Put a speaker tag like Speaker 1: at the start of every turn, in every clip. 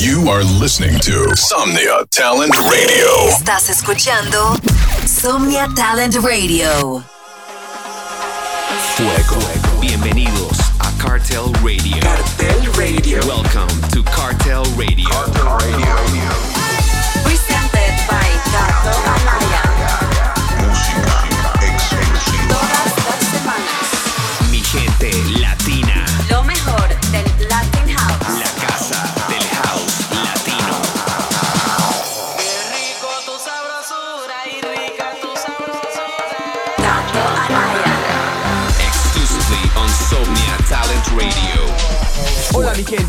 Speaker 1: You are listening to Somnia Talent Radio.
Speaker 2: Estás escuchando Somnia Talent Radio.
Speaker 3: Fuego. Bienvenidos a Cartel Radio.
Speaker 4: Cartel Radio.
Speaker 3: Welcome to Cartel Radio.
Speaker 1: Cartel Radio.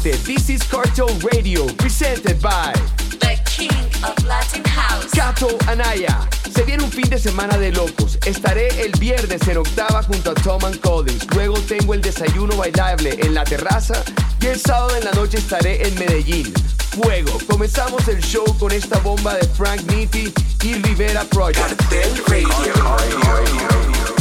Speaker 5: This is Cartel Radio, presented by
Speaker 2: The King of Latin House.
Speaker 5: Cato Anaya. Se viene un fin de semana de locos. Estaré el viernes en octava junto a Tom and Collins. Luego tengo el desayuno bailable en la terraza y el sábado en la noche estaré en Medellín. Fuego. Comenzamos el show con esta bomba de Frank Nitti y Rivera Project.
Speaker 4: Cartel Radio.
Speaker 6: Esto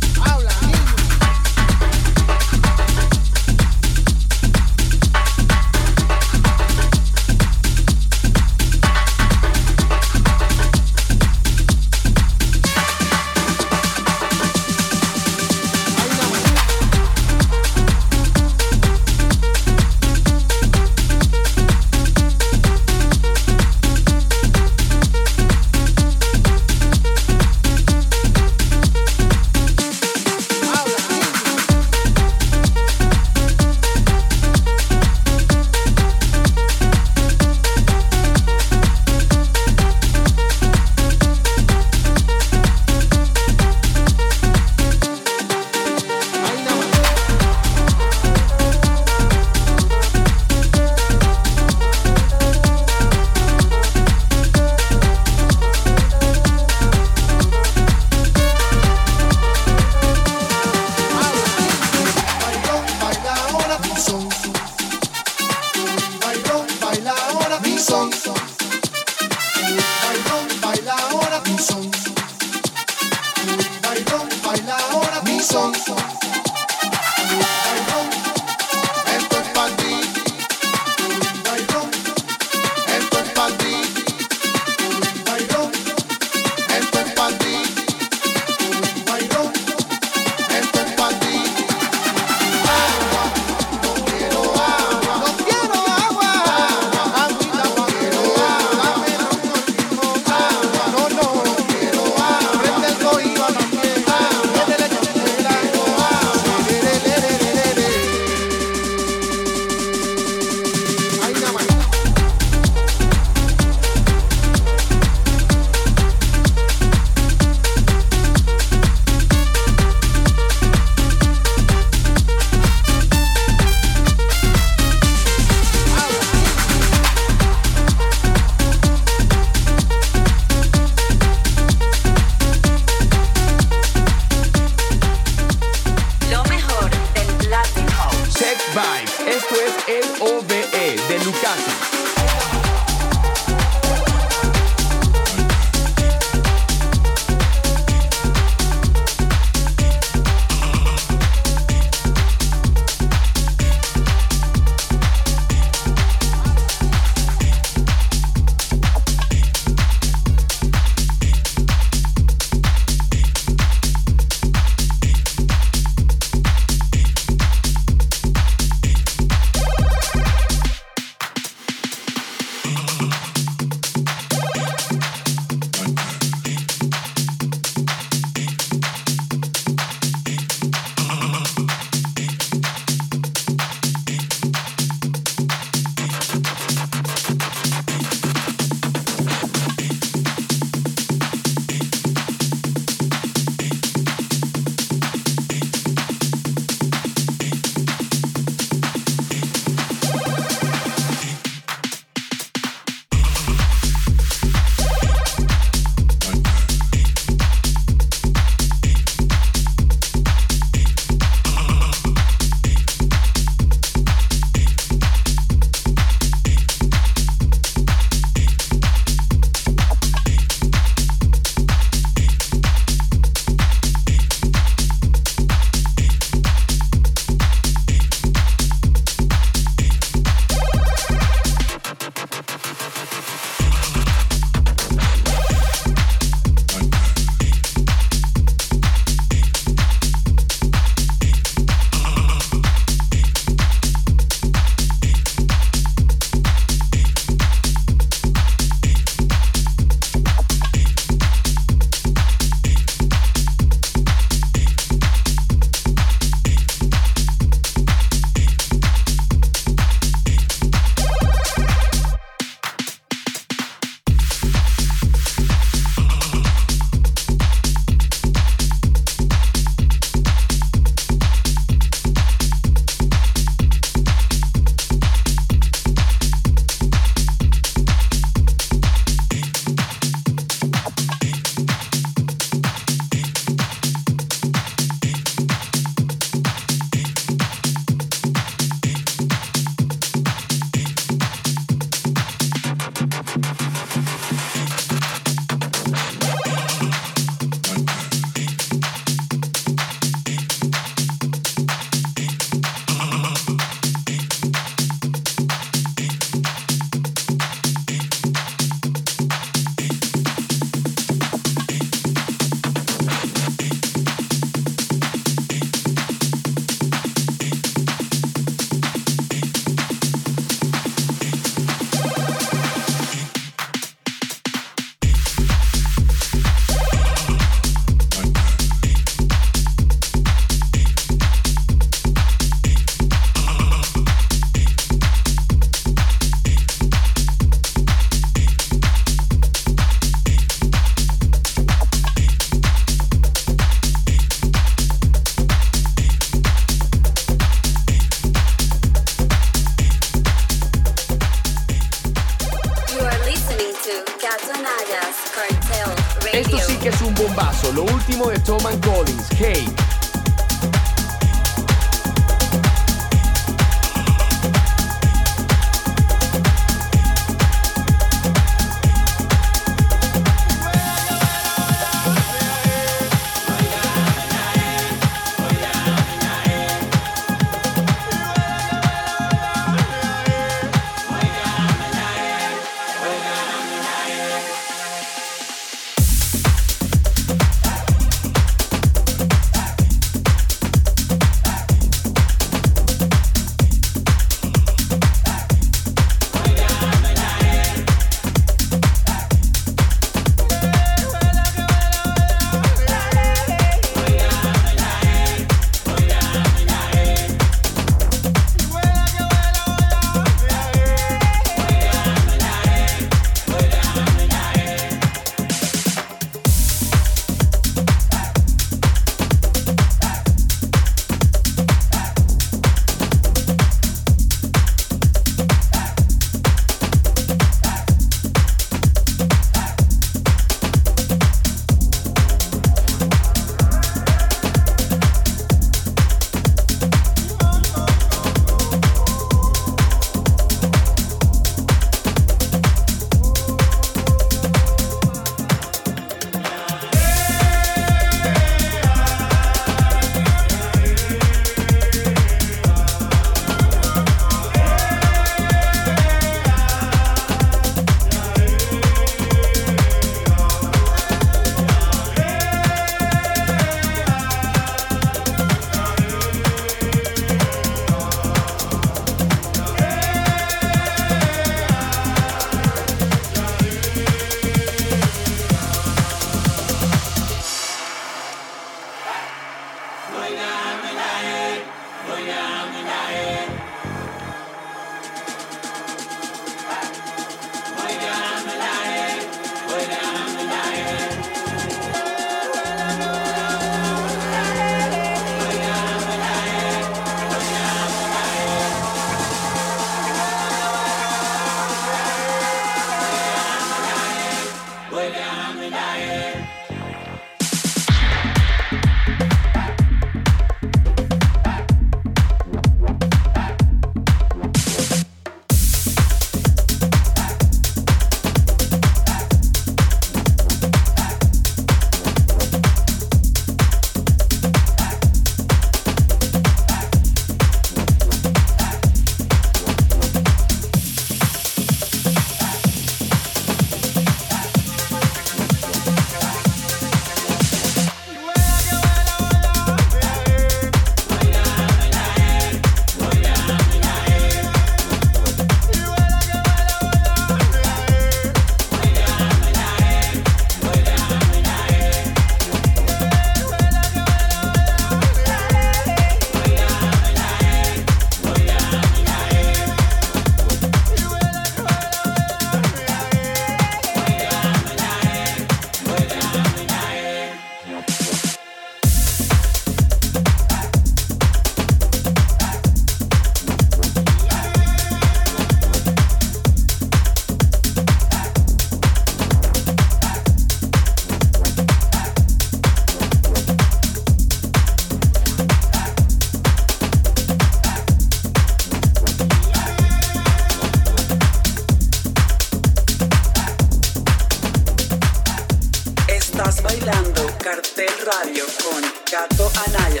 Speaker 6: Cartel Radio con Gato Anaya.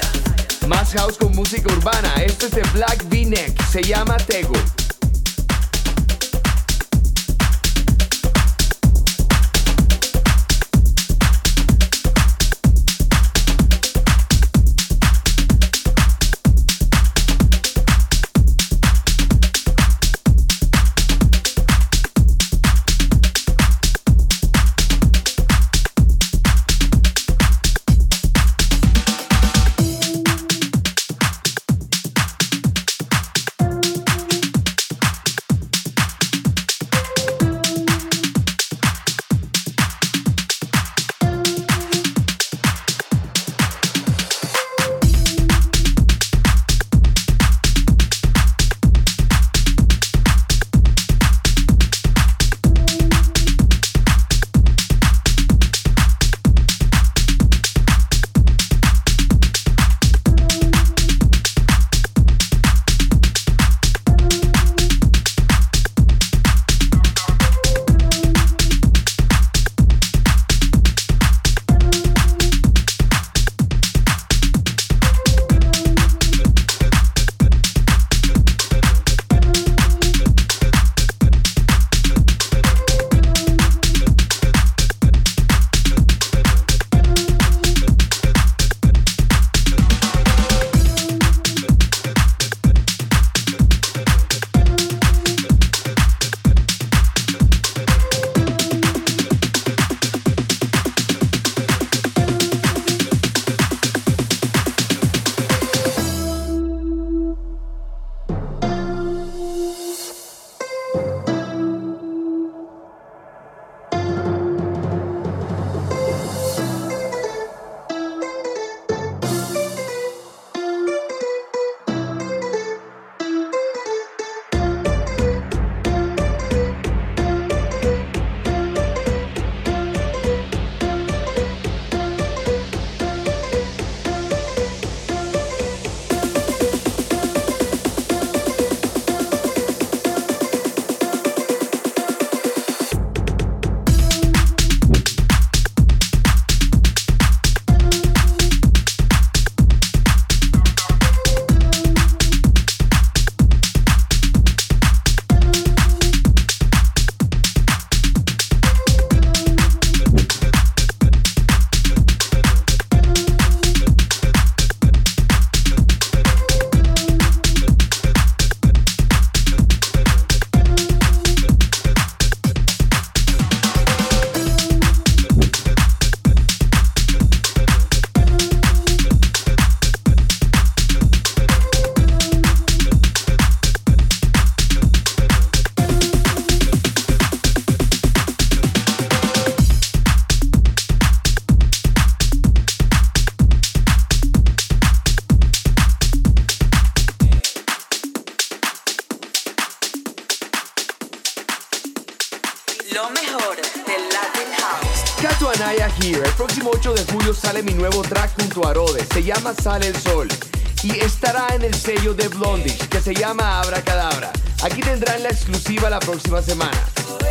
Speaker 6: Más
Speaker 2: house
Speaker 5: con música urbana. Este es de Black V-Neck. Se llama Tego.
Speaker 6: junto a se llama Sale el Sol y estará en el sello de Blondish que se llama Abracadabra. Aquí tendrán la exclusiva la próxima semana.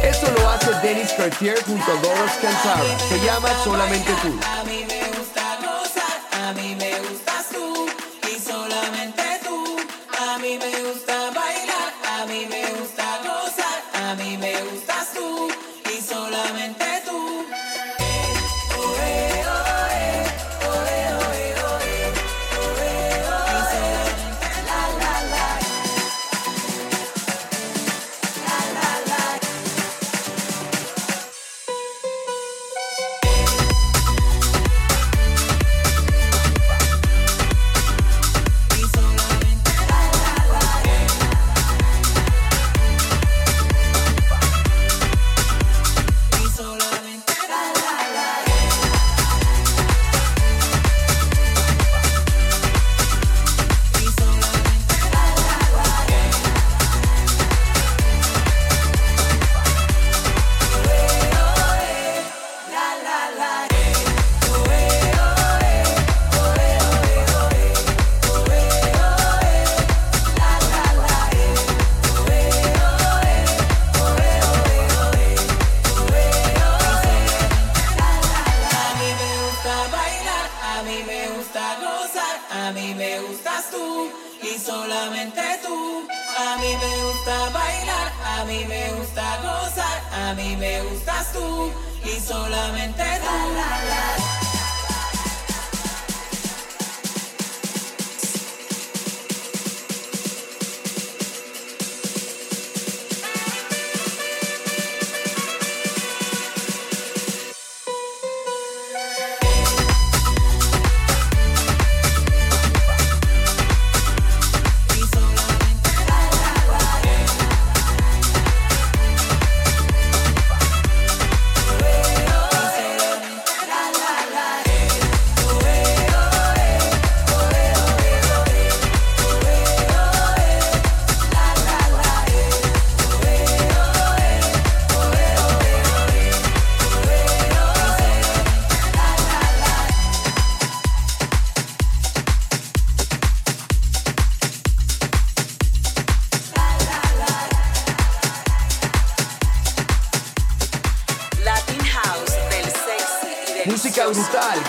Speaker 6: Esto lo hace Dennis Cartier junto a Doris Cantara. Se llama Solamente tú.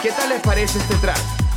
Speaker 6: ¿Qué tal les parece este track?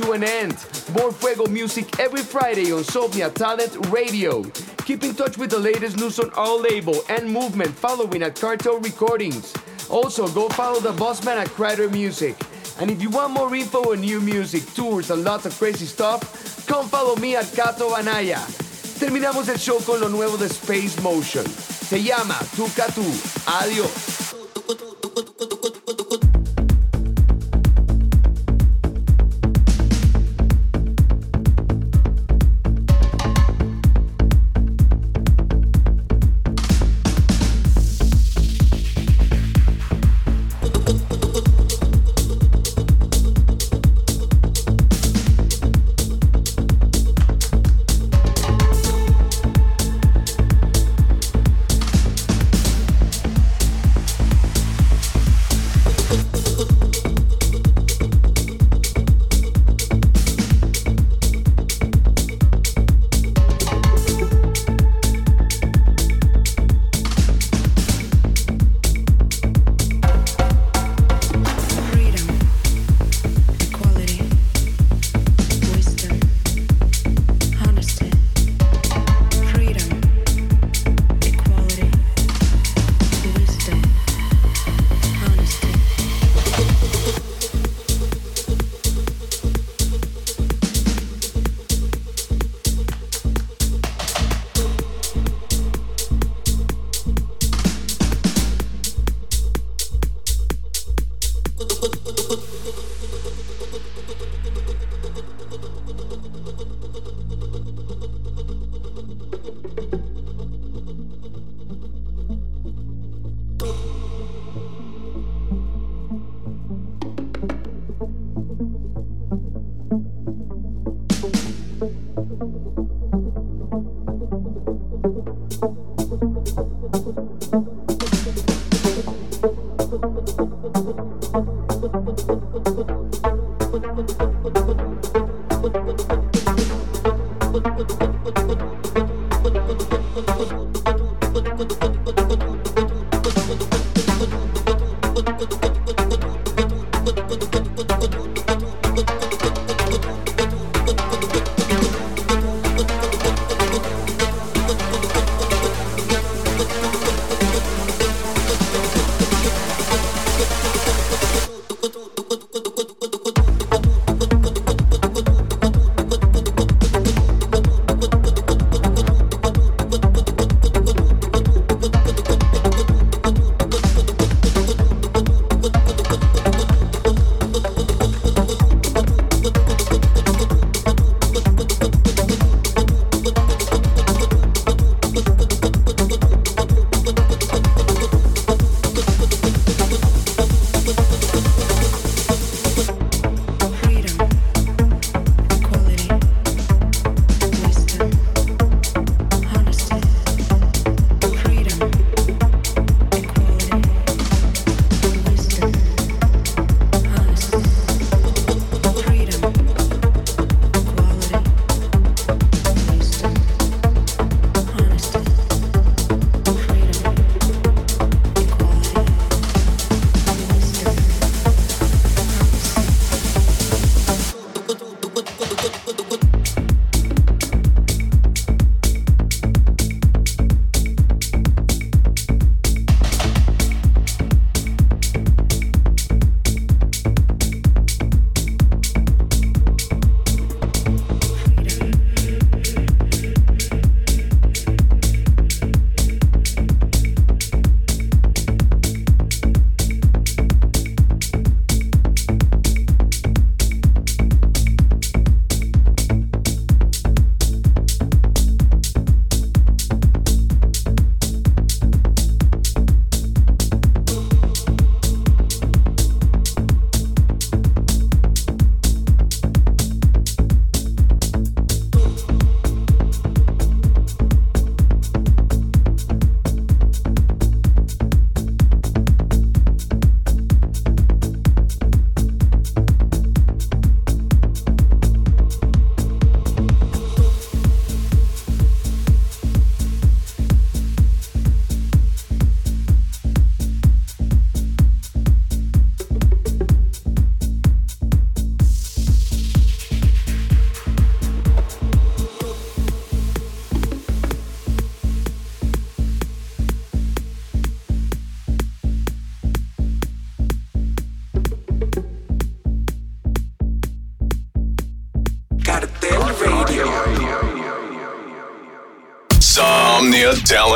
Speaker 5: To an end. More Fuego music every Friday on Sovnia Talent Radio. Keep in touch with the latest news on our label and movement following at Cartel Recordings. Also, go follow the bossman at Crider Music. And if you want more info on new music, tours, and lots of crazy stuff, come follow me at Cato Anaya. Terminamos el show con lo nuevo de Space Motion. Se llama Tu. Adiós.